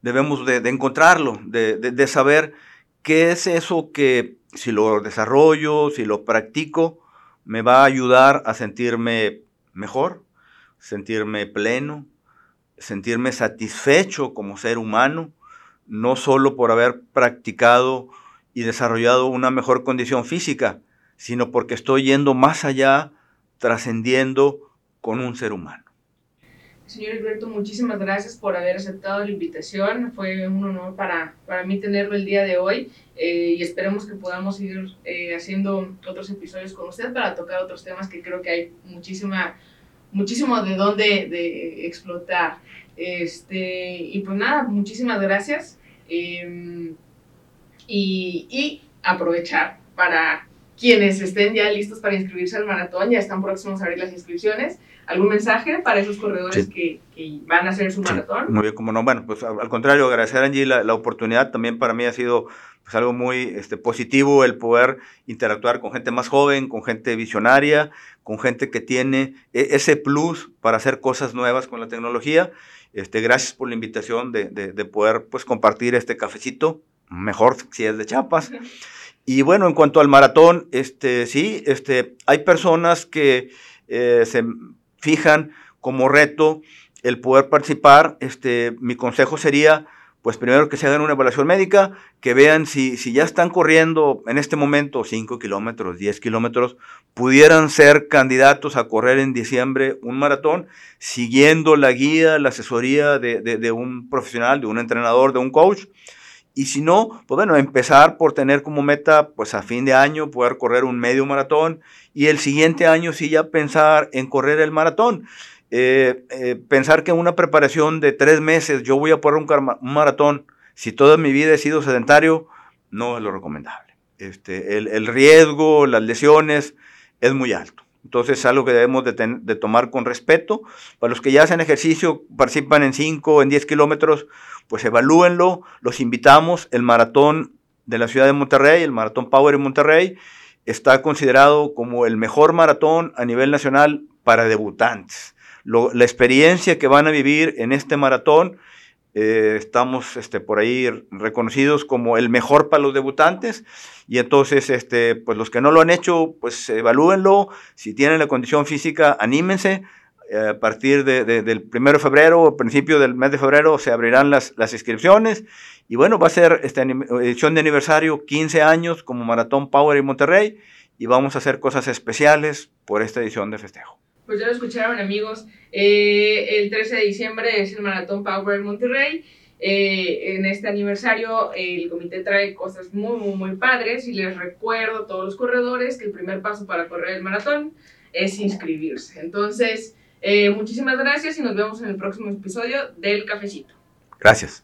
debemos de, encontrarlo, de, saber qué es eso que si lo desarrollo, si lo practico, me va a ayudar a sentirme mejor, sentirme pleno, sentirme satisfecho como ser humano, no solo por haber practicado y desarrollado una mejor condición física, sino porque estoy yendo más allá, trascendiendo con un ser humano. Señor Alberto, muchísimas gracias por haber aceptado la invitación. Fue un honor para, para mí tenerlo el día de hoy eh, y esperemos que podamos ir eh, haciendo otros episodios con usted para tocar otros temas que creo que hay muchísima, muchísimo de dónde de explotar. Este, y pues nada, muchísimas gracias. Eh, y, y, aprovechar para quienes estén ya listos para inscribirse al maratón, ya están próximos a abrir las inscripciones. ¿Algún mensaje para esos corredores sí. que, que, van a hacer su sí. maratón? Muy bien, como no. Bueno, pues al, contrario, agradecer a Angie la, la, oportunidad. También para mí ha sido pues, algo muy este, positivo el poder interactuar con gente más joven, con gente visionaria, con gente que tiene e, ese plus para hacer cosas nuevas con la tecnología. Este, gracias por la invitación de, de, de, poder pues, compartir este cafecito, mejor si es de chapas. Y bueno, en cuanto al maratón, este, sí, este, hay personas que eh, se fijan como reto el poder participar. Este, mi consejo sería, pues primero que se hagan una evaluación médica, que vean si, si ya están corriendo en este momento 5 kilómetros, 10 kilómetros, pudieran ser candidatos a correr en diciembre un maratón, siguiendo la guía, la asesoría de, de, un profesional, de un entrenador, de un coach. Y si no, pues bueno, empezar por tener como meta, pues a fin de año, poder correr un medio maratón y el siguiente año sí ya pensar en correr el maratón. Eh, eh, pensar que una preparación de tres meses yo voy a correr un, un, maratón, si toda mi vida he sido sedentario, no es lo recomendable. Este, el, el riesgo, las lesiones, es muy alto. Entonces es algo que debemos de, tomar con respeto. Para los que ya hacen ejercicio, participan en 5 o en 10 kilómetros, pues evalúenlo. Los invitamos. El maratón de la ciudad de Monterrey, el maratón Power en Monterrey, está considerado como el mejor maratón a nivel nacional para debutantes la experiencia que van a vivir en este maratón. Eh, estamos este, por ahí reconocidos como el mejor para los debutantes. Y entonces este, pues los que no lo han hecho pues evalúenlo, si tienen la condición física anímense, eh, a partir de, de, del 1 de febrero o principio del mes de febrero se abrirán las, las inscripciones. Y bueno, va a ser esta edición de aniversario 15 años como Maratón Power en Monterrey. Y vamos a hacer cosas especiales por esta edición de festejo pues ya lo escucharon amigos, eh, el 13 de diciembre es el Maratón Power Monterrey. Eh, en este aniversario el comité trae cosas muy, muy, muy padres y les recuerdo a todos los corredores que el primer paso para correr el maratón es inscribirse. Entonces, eh, muchísimas gracias y nos vemos en el próximo episodio del Cafecito. Gracias.